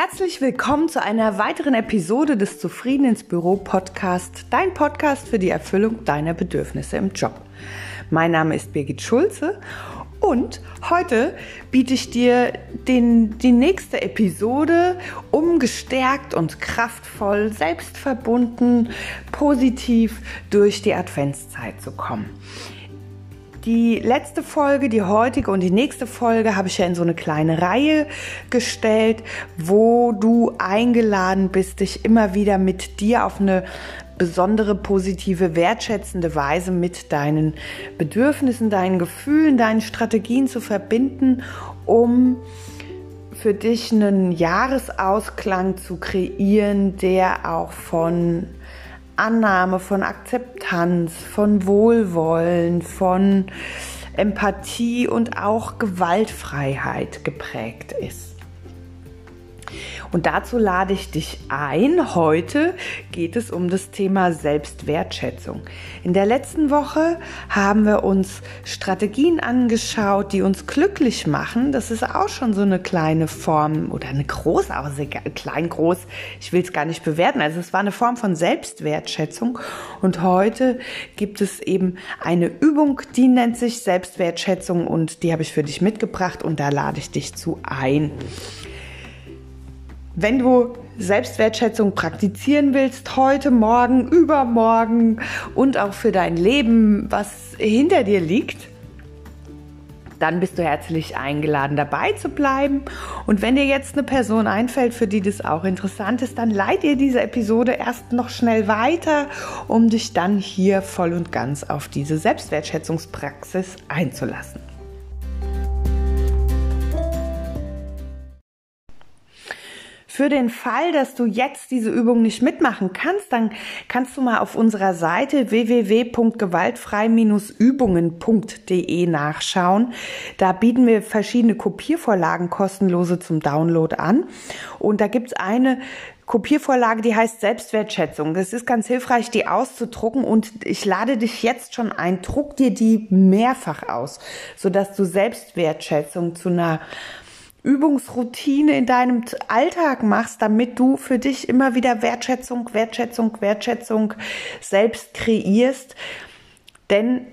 Herzlich willkommen zu einer weiteren Episode des Zufrieden ins Büro Podcast, dein Podcast für die Erfüllung deiner Bedürfnisse im Job. Mein Name ist Birgit Schulze und heute biete ich dir den, die nächste Episode, um gestärkt und kraftvoll, selbstverbunden, positiv durch die Adventszeit zu kommen. Die letzte Folge, die heutige und die nächste Folge habe ich ja in so eine kleine Reihe gestellt, wo du eingeladen bist, dich immer wieder mit dir auf eine besondere, positive, wertschätzende Weise mit deinen Bedürfnissen, deinen Gefühlen, deinen Strategien zu verbinden, um für dich einen Jahresausklang zu kreieren, der auch von Annahme, von Akzeptanz, von Wohlwollen, von Empathie und auch Gewaltfreiheit geprägt ist. Und dazu lade ich dich ein. Heute geht es um das Thema Selbstwertschätzung. In der letzten Woche haben wir uns Strategien angeschaut, die uns glücklich machen. Das ist auch schon so eine kleine Form oder eine groß, auch sehr klein, groß. Ich will es gar nicht bewerten. Also es war eine Form von Selbstwertschätzung. Und heute gibt es eben eine Übung, die nennt sich Selbstwertschätzung und die habe ich für dich mitgebracht und da lade ich dich zu ein. Wenn du Selbstwertschätzung praktizieren willst, heute, morgen, übermorgen und auch für dein Leben, was hinter dir liegt, dann bist du herzlich eingeladen, dabei zu bleiben. Und wenn dir jetzt eine Person einfällt, für die das auch interessant ist, dann leit ihr diese Episode erst noch schnell weiter, um dich dann hier voll und ganz auf diese Selbstwertschätzungspraxis einzulassen. Für den Fall, dass du jetzt diese Übung nicht mitmachen kannst, dann kannst du mal auf unserer Seite www.gewaltfrei-übungen.de nachschauen. Da bieten wir verschiedene Kopiervorlagen kostenlose zum Download an. Und da gibt's eine Kopiervorlage, die heißt Selbstwertschätzung. Das ist ganz hilfreich, die auszudrucken und ich lade dich jetzt schon ein, druck dir die mehrfach aus, sodass du Selbstwertschätzung zu einer Übungsroutine in deinem Alltag machst, damit du für dich immer wieder Wertschätzung, Wertschätzung, Wertschätzung selbst kreierst. Denn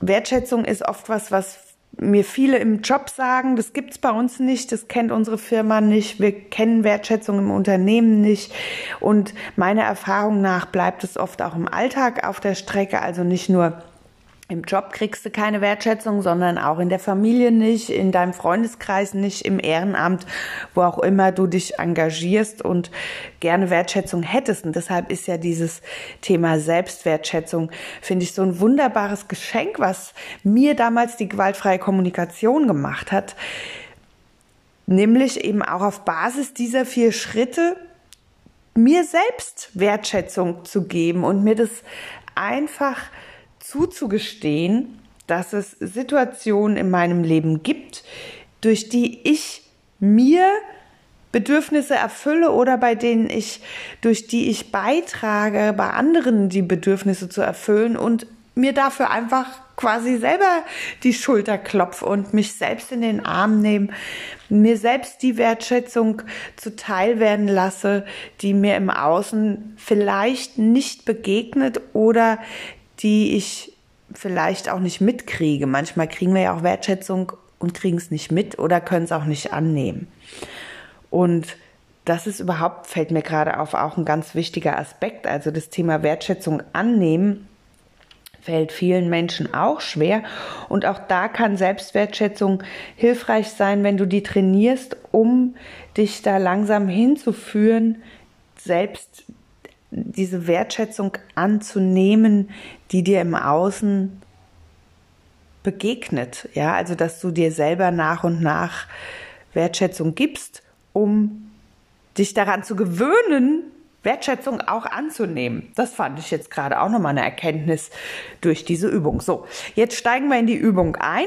Wertschätzung ist oft was, was mir viele im Job sagen, das gibt's bei uns nicht, das kennt unsere Firma nicht, wir kennen Wertschätzung im Unternehmen nicht. Und meiner Erfahrung nach bleibt es oft auch im Alltag auf der Strecke, also nicht nur im Job kriegst du keine Wertschätzung, sondern auch in der Familie nicht, in deinem Freundeskreis nicht, im Ehrenamt, wo auch immer du dich engagierst und gerne Wertschätzung hättest. Und deshalb ist ja dieses Thema Selbstwertschätzung, finde ich, so ein wunderbares Geschenk, was mir damals die gewaltfreie Kommunikation gemacht hat. Nämlich eben auch auf Basis dieser vier Schritte mir selbst Wertschätzung zu geben und mir das einfach zuzugestehen, dass es Situationen in meinem Leben gibt, durch die ich mir Bedürfnisse erfülle oder bei denen ich, durch die ich beitrage, bei anderen die Bedürfnisse zu erfüllen und mir dafür einfach quasi selber die Schulter klopfe und mich selbst in den Arm nehme, mir selbst die Wertschätzung zuteil werden lasse, die mir im Außen vielleicht nicht begegnet oder die ich vielleicht auch nicht mitkriege. Manchmal kriegen wir ja auch Wertschätzung und kriegen es nicht mit oder können es auch nicht annehmen. Und das ist überhaupt, fällt mir gerade auf, auch ein ganz wichtiger Aspekt. Also das Thema Wertschätzung annehmen fällt vielen Menschen auch schwer. Und auch da kann Selbstwertschätzung hilfreich sein, wenn du die trainierst, um dich da langsam hinzuführen, selbst diese Wertschätzung anzunehmen, die dir im Außen begegnet. Ja, also dass du dir selber nach und nach Wertschätzung gibst, um dich daran zu gewöhnen, Wertschätzung auch anzunehmen. Das fand ich jetzt gerade auch nochmal eine Erkenntnis durch diese Übung. So, jetzt steigen wir in die Übung ein.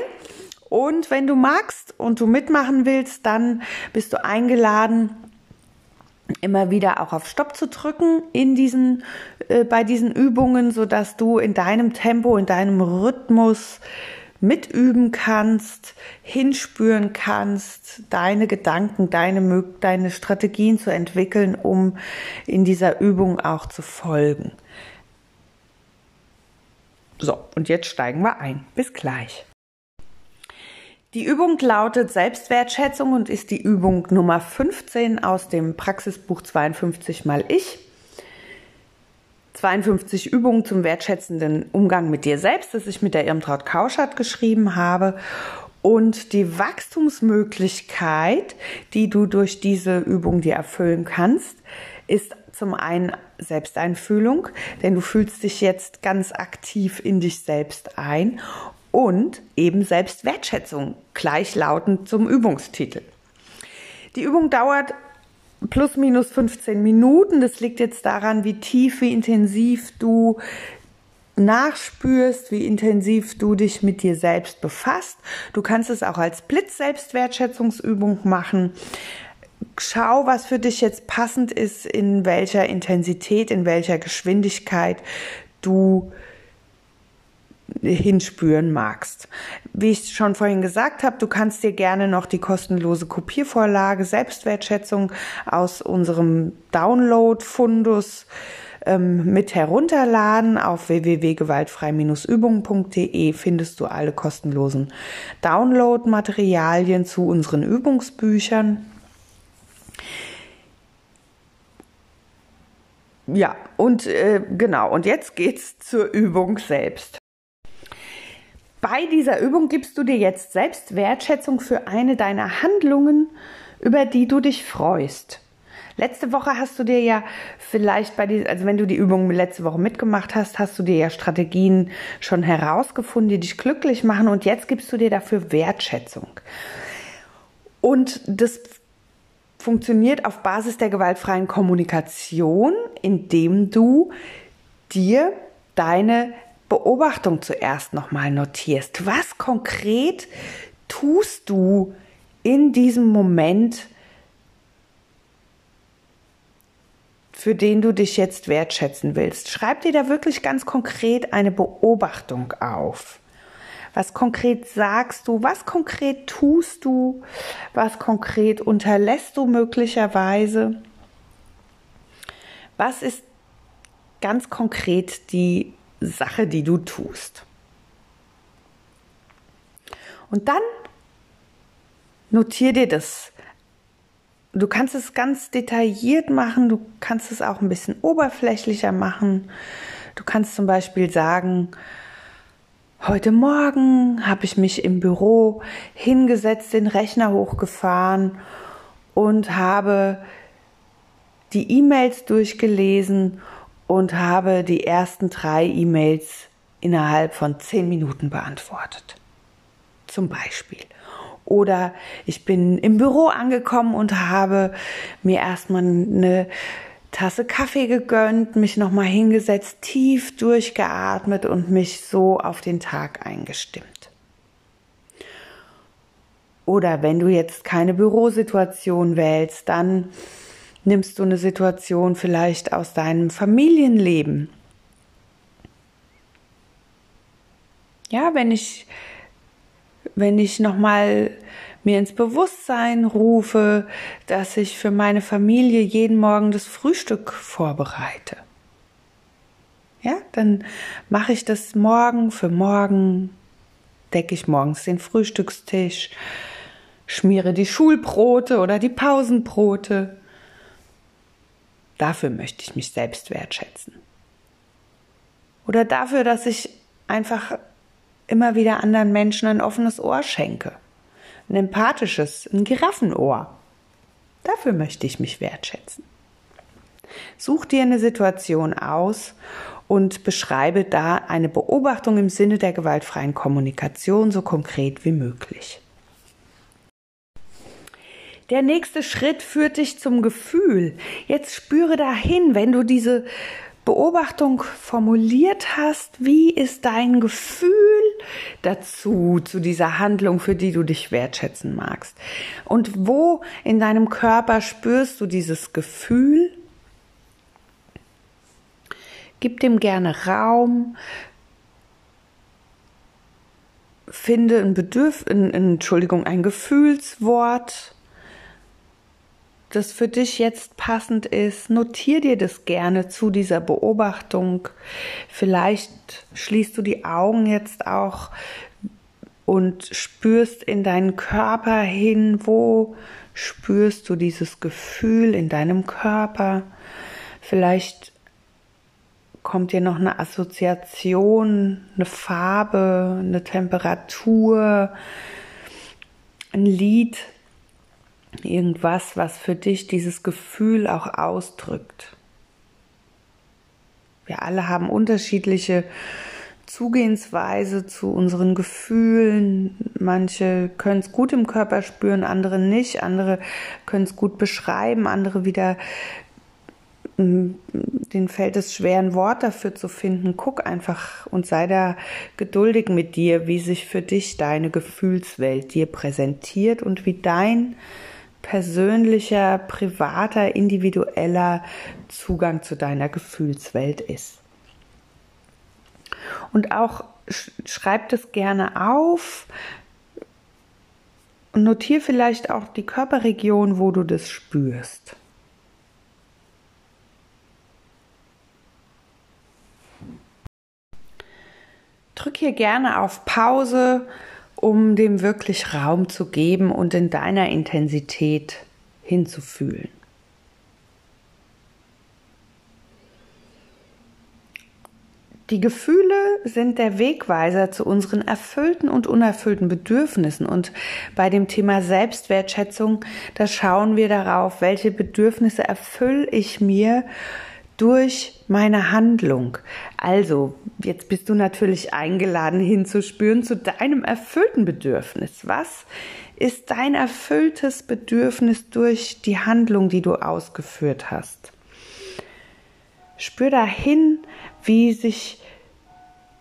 Und wenn du magst und du mitmachen willst, dann bist du eingeladen, immer wieder auch auf Stopp zu drücken in diesen, äh, bei diesen Übungen, so dass du in deinem Tempo, in deinem Rhythmus mitüben kannst, hinspüren kannst, deine Gedanken, deine, deine Strategien zu entwickeln, um in dieser Übung auch zu folgen. So, und jetzt steigen wir ein. Bis gleich. Die Übung lautet Selbstwertschätzung und ist die Übung Nummer 15 aus dem Praxisbuch 52 mal ich. 52 Übungen zum wertschätzenden Umgang mit dir selbst, das ich mit der Irmtraut Kauschert geschrieben habe. Und die Wachstumsmöglichkeit, die du durch diese Übung dir erfüllen kannst, ist zum einen Selbsteinfühlung, denn du fühlst dich jetzt ganz aktiv in dich selbst ein und eben Selbstwertschätzung, gleichlautend zum Übungstitel. Die Übung dauert plus minus 15 Minuten. Das liegt jetzt daran, wie tief, wie intensiv du nachspürst, wie intensiv du dich mit dir selbst befasst. Du kannst es auch als Blitz-Selbstwertschätzungsübung machen. Schau, was für dich jetzt passend ist, in welcher Intensität, in welcher Geschwindigkeit du hinspüren magst. Wie ich schon vorhin gesagt habe, du kannst dir gerne noch die kostenlose Kopiervorlage Selbstwertschätzung aus unserem Download-Fundus ähm, mit herunterladen. Auf www.gewaltfrei-übungen.de findest du alle kostenlosen Download-Materialien zu unseren Übungsbüchern. Ja, und äh, genau, und jetzt geht's zur Übung selbst. Bei dieser Übung gibst du dir jetzt selbst Wertschätzung für eine deiner Handlungen, über die du dich freust. Letzte Woche hast du dir ja vielleicht bei dieser, also wenn du die Übung letzte Woche mitgemacht hast, hast du dir ja Strategien schon herausgefunden, die dich glücklich machen und jetzt gibst du dir dafür Wertschätzung. Und das funktioniert auf Basis der gewaltfreien Kommunikation, indem du dir deine Beobachtung zuerst nochmal notierst. Was konkret tust du in diesem Moment, für den du dich jetzt wertschätzen willst? Schreib dir da wirklich ganz konkret eine Beobachtung auf. Was konkret sagst du? Was konkret tust du? Was konkret unterlässt du möglicherweise? Was ist ganz konkret die Sache, die du tust. Und dann notier dir das. Du kannst es ganz detailliert machen, du kannst es auch ein bisschen oberflächlicher machen. Du kannst zum Beispiel sagen, heute Morgen habe ich mich im Büro hingesetzt, den Rechner hochgefahren und habe die E-Mails durchgelesen und habe die ersten drei E-Mails innerhalb von zehn Minuten beantwortet. Zum Beispiel. Oder ich bin im Büro angekommen und habe mir erstmal eine Tasse Kaffee gegönnt, mich nochmal hingesetzt, tief durchgeatmet und mich so auf den Tag eingestimmt. Oder wenn du jetzt keine Bürosituation wählst, dann nimmst du eine Situation vielleicht aus deinem Familienleben. Ja, wenn ich, wenn ich nochmal mir ins Bewusstsein rufe, dass ich für meine Familie jeden Morgen das Frühstück vorbereite. Ja, dann mache ich das morgen für morgen, decke ich morgens den Frühstückstisch, schmiere die Schulbrote oder die Pausenbrote, Dafür möchte ich mich selbst wertschätzen. Oder dafür, dass ich einfach immer wieder anderen Menschen ein offenes Ohr schenke. Ein empathisches, ein Giraffenohr. Dafür möchte ich mich wertschätzen. Such dir eine Situation aus und beschreibe da eine Beobachtung im Sinne der gewaltfreien Kommunikation so konkret wie möglich. Der nächste Schritt führt dich zum Gefühl. Jetzt spüre dahin, wenn du diese Beobachtung formuliert hast, wie ist dein Gefühl dazu, zu dieser Handlung, für die du dich wertschätzen magst? Und wo in deinem Körper spürst du dieses Gefühl? Gib dem gerne Raum. finde ein Bedürf, ein, Entschuldigung, ein Gefühlswort, das für dich jetzt passend ist. Notier dir das gerne zu dieser Beobachtung. Vielleicht schließt du die Augen jetzt auch und spürst in deinen Körper hin, wo spürst du dieses Gefühl in deinem Körper. Vielleicht kommt dir noch eine Assoziation, eine Farbe, eine Temperatur, ein Lied, irgendwas, was für dich dieses Gefühl auch ausdrückt. Wir alle haben unterschiedliche Zugehensweise zu unseren Gefühlen. Manche können es gut im Körper spüren, andere nicht. Andere können es gut beschreiben, andere wieder den fällt es schwer, ein Wort dafür zu finden. Guck einfach und sei da geduldig mit dir, wie sich für dich deine Gefühlswelt dir präsentiert und wie dein persönlicher, privater, individueller Zugang zu deiner Gefühlswelt ist. Und auch schreib das gerne auf und notier vielleicht auch die Körperregion, wo du das spürst. Drück hier gerne auf Pause, um dem wirklich Raum zu geben und in deiner Intensität hinzufühlen. Die Gefühle sind der Wegweiser zu unseren erfüllten und unerfüllten Bedürfnissen. Und bei dem Thema Selbstwertschätzung, da schauen wir darauf, welche Bedürfnisse erfülle ich mir durch meine Handlung. Also, jetzt bist du natürlich eingeladen hinzuspüren zu deinem erfüllten Bedürfnis. Was ist dein erfülltes Bedürfnis durch die Handlung, die du ausgeführt hast? Spür dahin, wie sich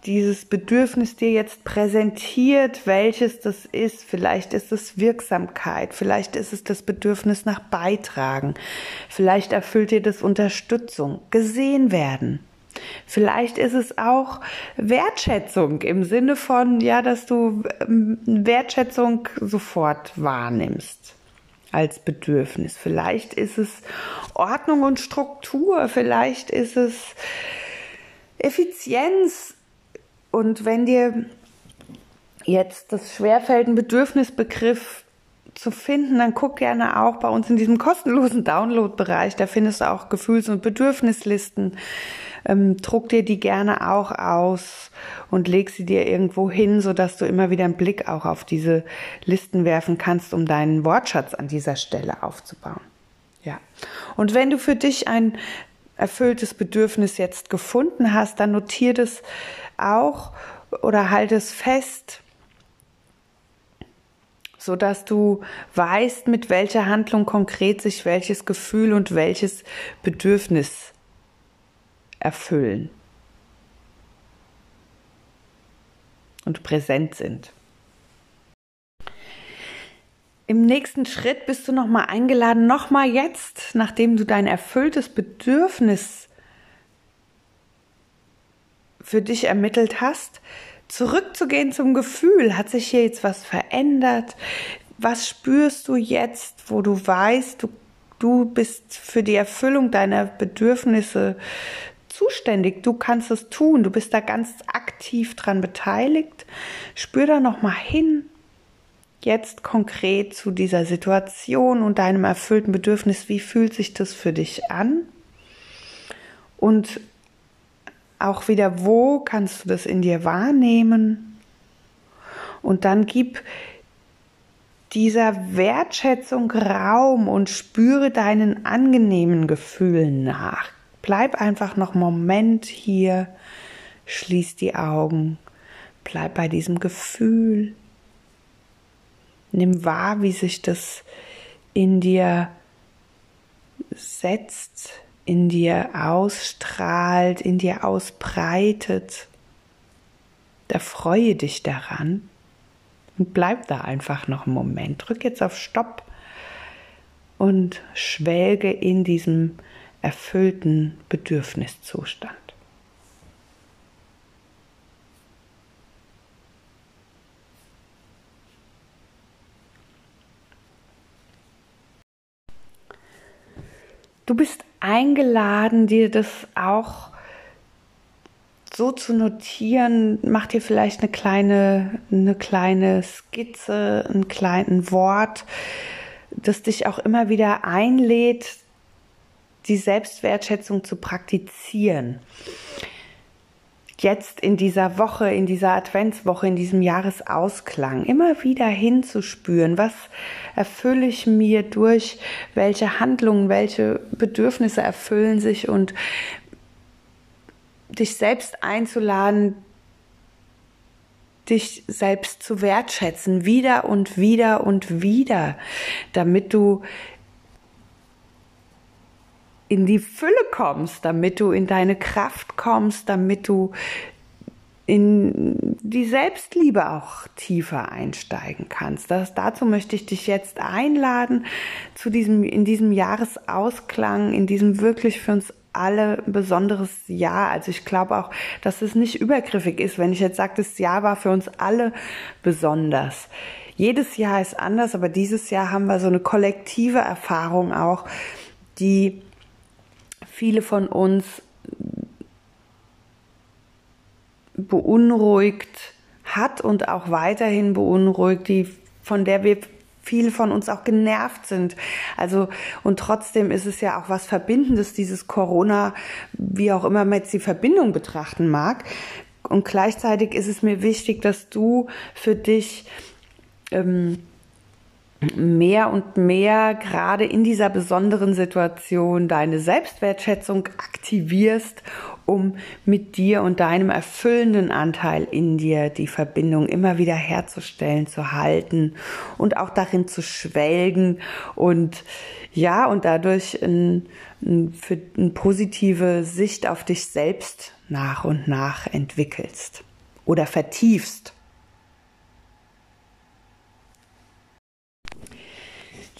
dieses Bedürfnis dir jetzt präsentiert, welches das ist. Vielleicht ist es Wirksamkeit, vielleicht ist es das Bedürfnis nach Beitragen, vielleicht erfüllt dir das Unterstützung, gesehen werden. Vielleicht ist es auch Wertschätzung im Sinne von, ja, dass du ähm, Wertschätzung sofort wahrnimmst als Bedürfnis. Vielleicht ist es Ordnung und Struktur, vielleicht ist es Effizienz, und wenn dir jetzt das schwerfällt, einen Bedürfnisbegriff zu finden, dann guck gerne auch bei uns in diesem kostenlosen Download-Bereich. Da findest du auch Gefühls- und Bedürfnislisten. Ähm, druck dir die gerne auch aus und leg sie dir irgendwo hin, sodass du immer wieder einen Blick auch auf diese Listen werfen kannst, um deinen Wortschatz an dieser Stelle aufzubauen. Ja. Und wenn du für dich ein erfülltes Bedürfnis jetzt gefunden hast, dann notier das auch oder halt es fest, so dass du weißt, mit welcher Handlung konkret sich welches Gefühl und welches Bedürfnis erfüllen und präsent sind. Im nächsten Schritt bist du nochmal eingeladen, nochmal jetzt, nachdem du dein erfülltes Bedürfnis für dich ermittelt hast, zurückzugehen zum Gefühl. Hat sich hier jetzt was verändert? Was spürst du jetzt, wo du weißt, du, du bist für die Erfüllung deiner Bedürfnisse zuständig. Du kannst es tun. Du bist da ganz aktiv dran beteiligt. Spür da noch mal hin. Jetzt konkret zu dieser Situation und deinem erfüllten Bedürfnis. Wie fühlt sich das für dich an? Und auch wieder, wo kannst du das in dir wahrnehmen? Und dann gib dieser Wertschätzung Raum und spüre deinen angenehmen Gefühlen nach. Bleib einfach noch einen Moment hier, schließ die Augen, bleib bei diesem Gefühl. Nimm wahr, wie sich das in dir setzt, in dir ausstrahlt, in dir ausbreitet. Da freue dich daran und bleib da einfach noch einen Moment. Drück jetzt auf Stopp und schwelge in diesem erfüllten Bedürfniszustand. Du bist eingeladen, dir das auch so zu notieren, mach dir vielleicht eine kleine, eine kleine Skizze, ein kleines Wort, das dich auch immer wieder einlädt, die Selbstwertschätzung zu praktizieren. Jetzt in dieser Woche, in dieser Adventswoche, in diesem Jahresausklang, immer wieder hinzuspüren, was erfülle ich mir durch, welche Handlungen, welche Bedürfnisse erfüllen sich und dich selbst einzuladen, dich selbst zu wertschätzen, wieder und wieder und wieder, damit du in die Fülle kommst, damit du in deine Kraft kommst, damit du in die Selbstliebe auch tiefer einsteigen kannst. Das, dazu möchte ich dich jetzt einladen, zu diesem, in diesem Jahresausklang, in diesem wirklich für uns alle besonderes Jahr. Also ich glaube auch, dass es nicht übergriffig ist, wenn ich jetzt sage, das Jahr war für uns alle besonders. Jedes Jahr ist anders, aber dieses Jahr haben wir so eine kollektive Erfahrung auch, die viele von uns beunruhigt hat und auch weiterhin beunruhigt, die von der wir viele von uns auch genervt sind. Also, und trotzdem ist es ja auch was Verbindendes, dieses Corona, wie auch immer man jetzt die Verbindung betrachten mag. Und gleichzeitig ist es mir wichtig, dass du für dich ähm, mehr und mehr gerade in dieser besonderen Situation deine Selbstwertschätzung aktivierst, um mit dir und deinem erfüllenden Anteil in dir die Verbindung immer wieder herzustellen, zu halten und auch darin zu schwelgen und ja, und dadurch ein, ein, für eine positive Sicht auf dich selbst nach und nach entwickelst oder vertiefst.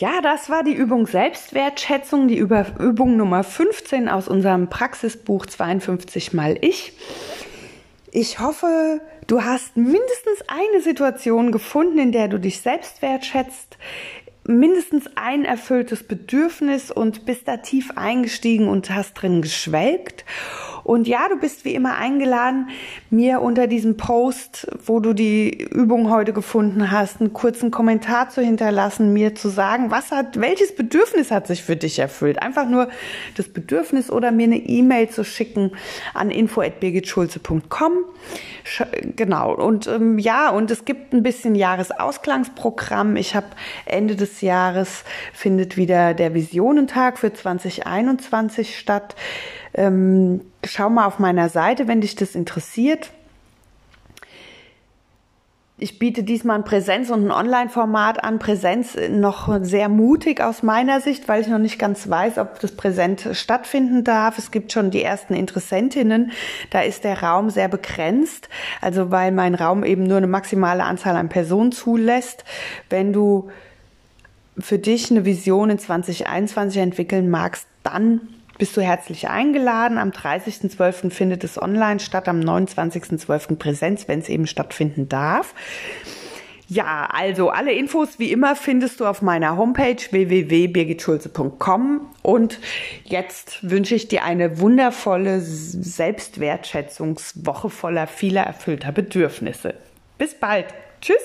Ja, das war die Übung Selbstwertschätzung, die Übung Nummer 15 aus unserem Praxisbuch 52 mal ich. Ich hoffe, du hast mindestens eine Situation gefunden, in der du dich selbst wertschätzt, mindestens ein erfülltes Bedürfnis und bist da tief eingestiegen und hast drin geschwelgt. Und ja, du bist wie immer eingeladen, mir unter diesem Post, wo du die Übung heute gefunden hast, einen kurzen Kommentar zu hinterlassen, mir zu sagen, was hat, welches Bedürfnis hat sich für dich erfüllt? Einfach nur das Bedürfnis oder mir eine E-Mail zu schicken an info@birgitschulze.com. Genau. Und ähm, ja, und es gibt ein bisschen Jahresausklangsprogramm. Ich habe Ende des Jahres findet wieder der Visionentag für 2021 statt. Ähm, schau mal auf meiner Seite, wenn dich das interessiert. Ich biete diesmal ein Präsenz- und ein Online-Format an. Präsenz noch sehr mutig aus meiner Sicht, weil ich noch nicht ganz weiß, ob das präsent stattfinden darf. Es gibt schon die ersten Interessentinnen. Da ist der Raum sehr begrenzt. Also weil mein Raum eben nur eine maximale Anzahl an Personen zulässt. Wenn du für dich eine Vision in 2021 entwickeln magst, dann bist du herzlich eingeladen. Am 30.12. findet es online statt, am 29.12. Präsenz, wenn es eben stattfinden darf. Ja, also alle Infos wie immer findest du auf meiner Homepage www.birgitschulze.com und jetzt wünsche ich dir eine wundervolle Selbstwertschätzungswoche voller vieler erfüllter Bedürfnisse. Bis bald. Tschüss.